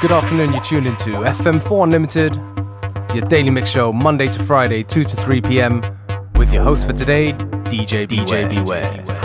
Good afternoon, you're tuned into FM4 Unlimited, your daily mix show, Monday to Friday, 2 to 3 p.m., with your host for today, DJ Beware. DJ Beware.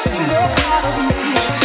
single part of me.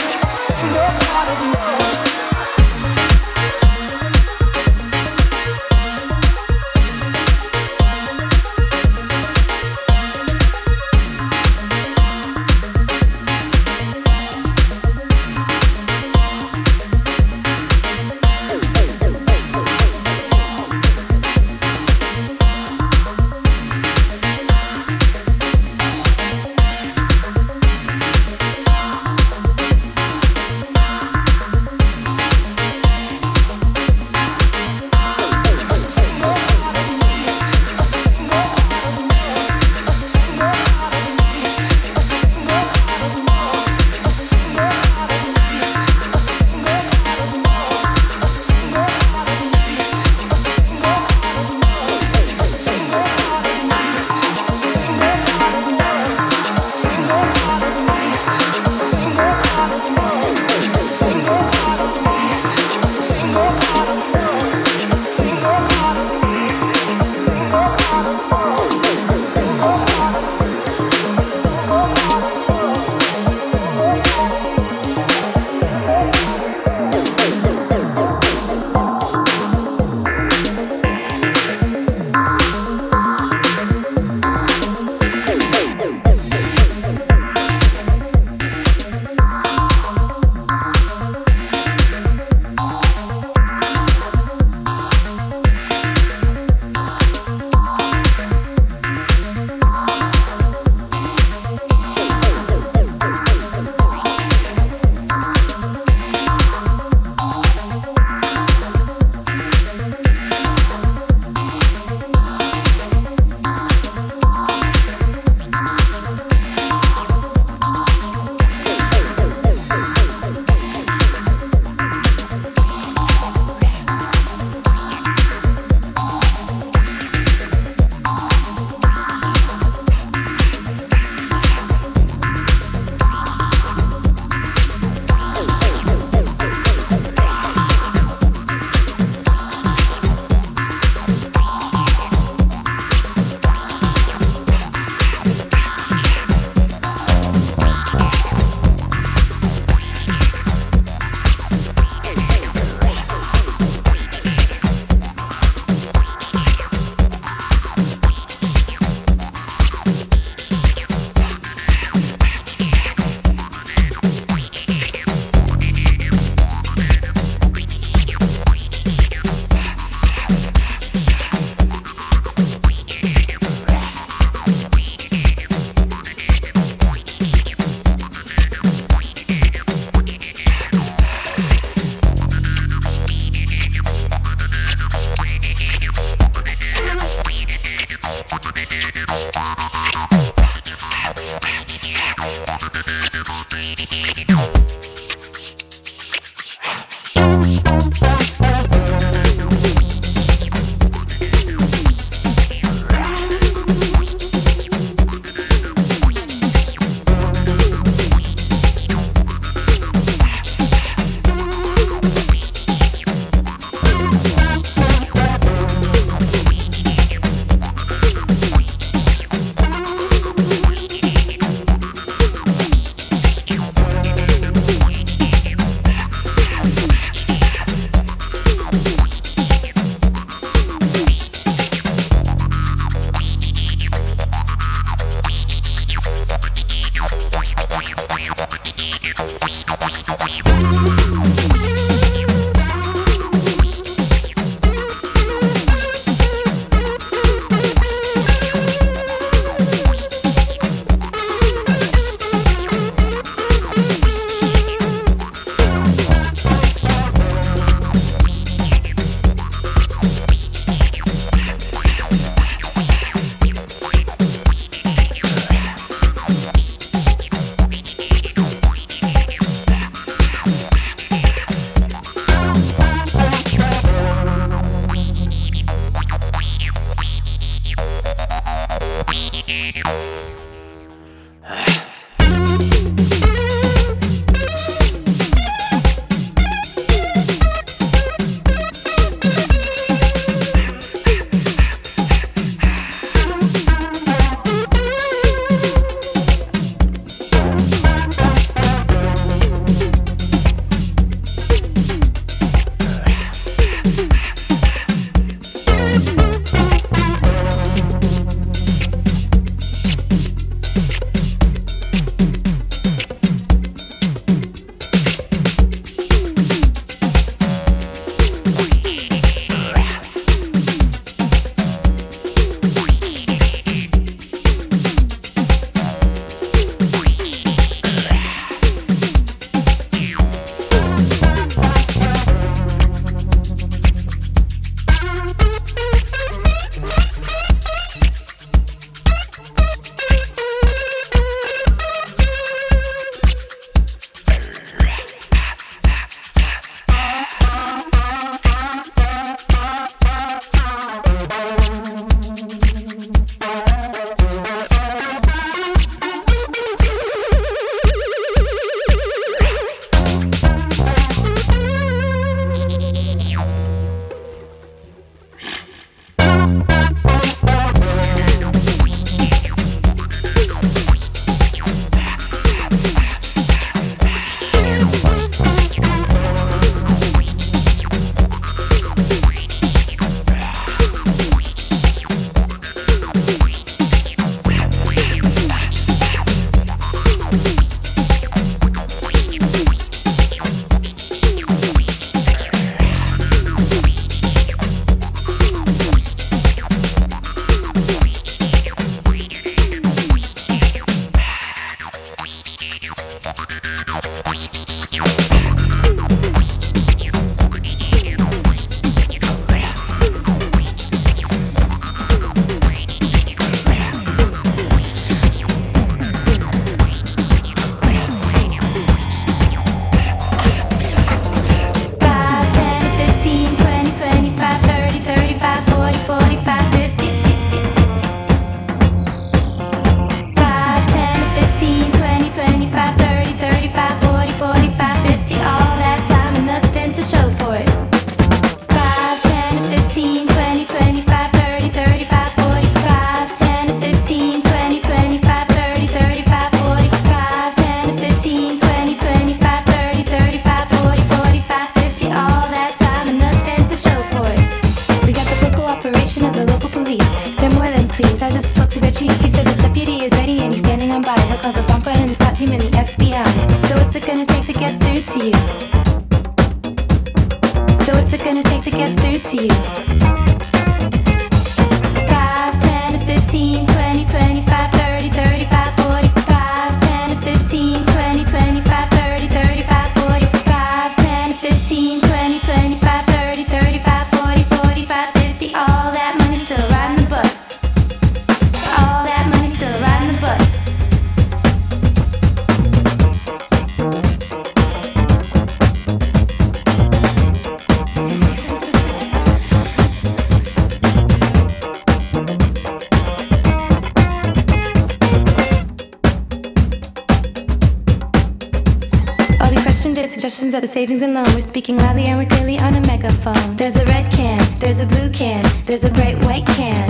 suggestions at the savings and loan. We're speaking loudly and we're clearly on a megaphone. There's a red can, there's a blue can, there's a bright white can.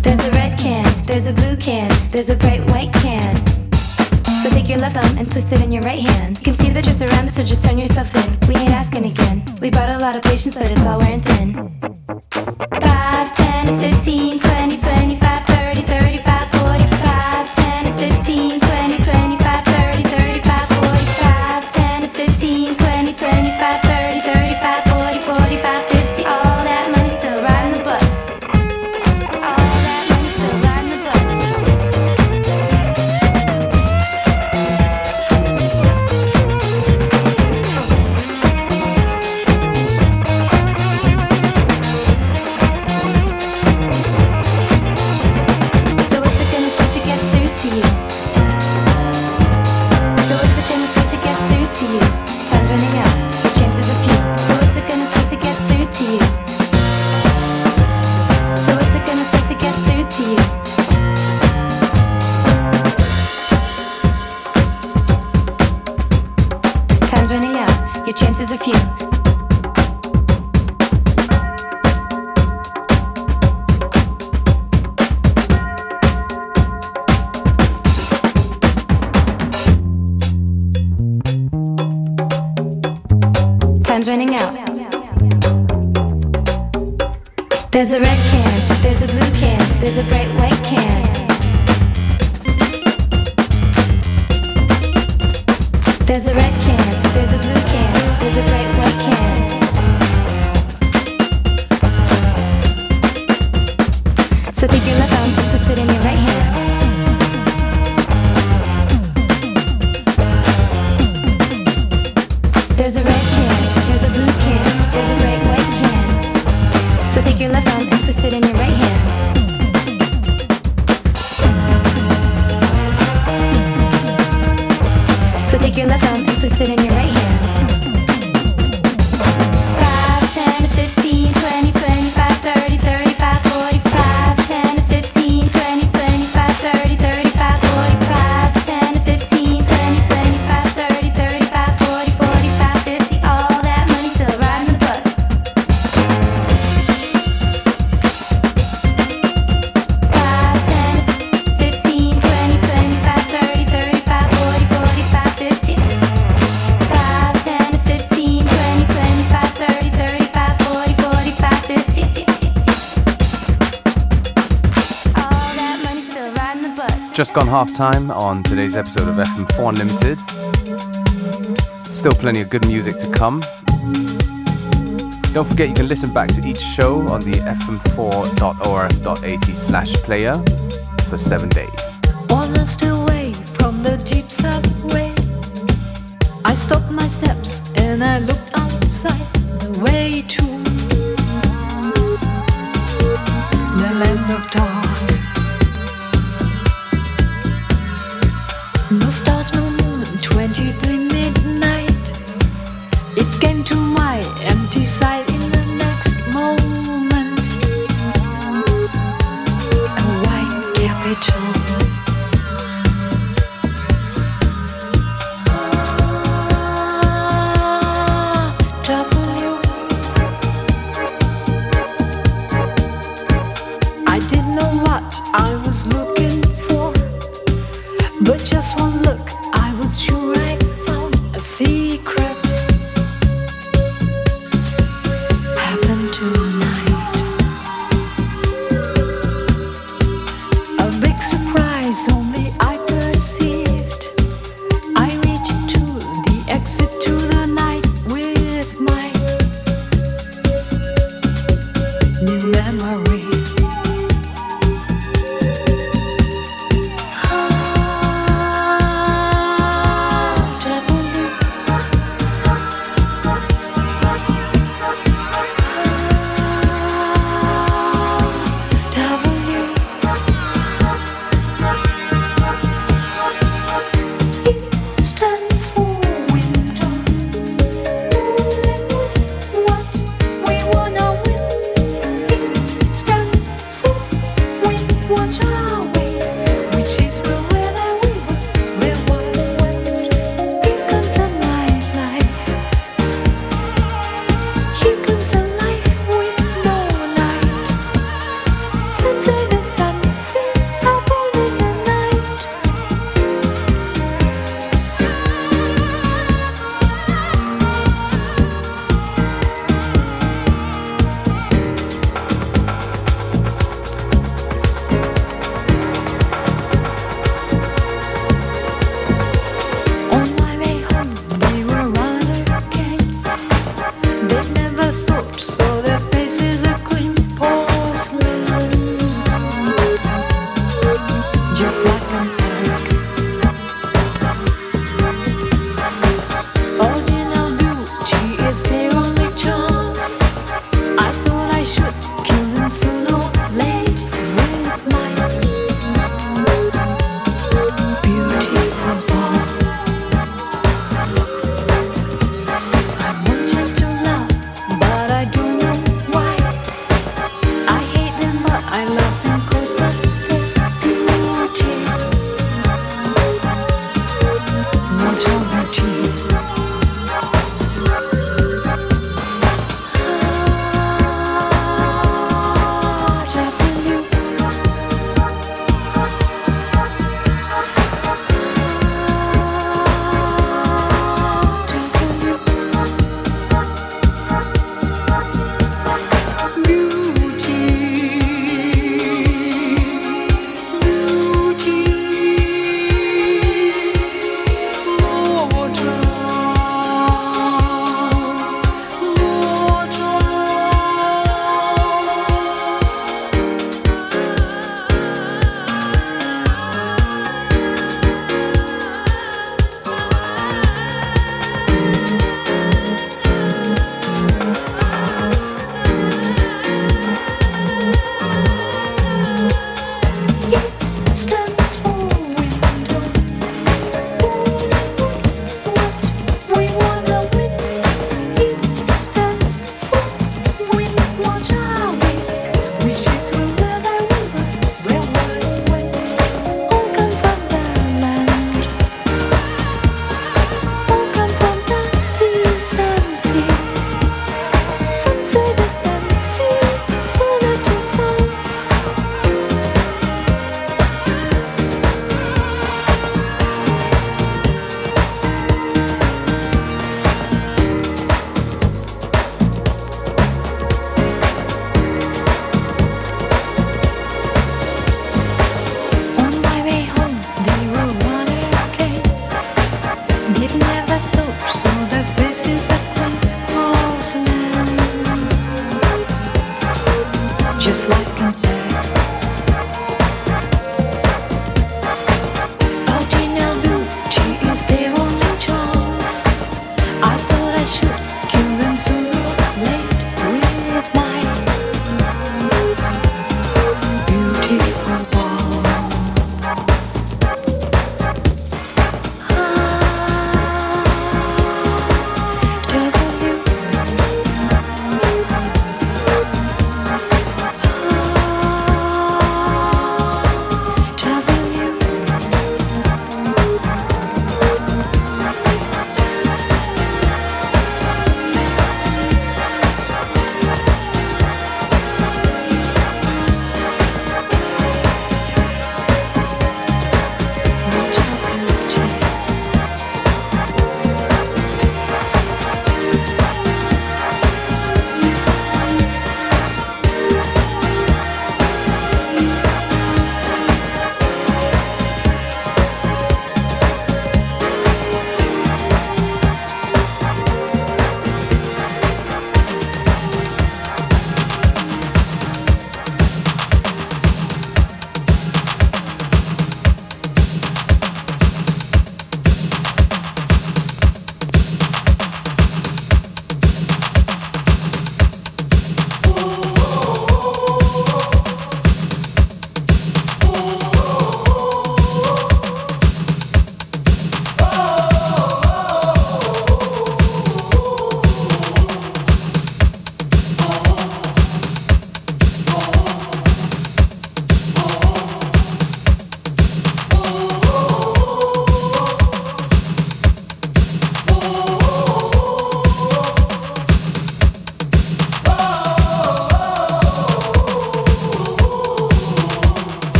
There's a red can, there's a blue can, there's a bright white can. So take your left thumb and twist it in your right hand. You can see that you're surrounded, so just turn yourself in. We ain't asking again. We brought a lot of patience, but it's all wearing thin. 5, 10, 15. There's a red gone half time on today's episode of FM4 Unlimited. Still plenty of good music to come. Don't forget you can listen back to each show on the fm4.orf.at slash player for seven days. One last away from the deep subway. I stopped my steps and I looked outside the way to the land of dark.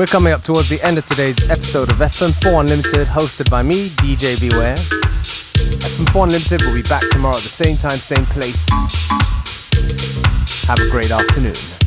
We're coming up towards the end of today's episode of FM4 Unlimited, hosted by me, DJ Beware. FM4 Unlimited will be back tomorrow at the same time, same place. Have a great afternoon.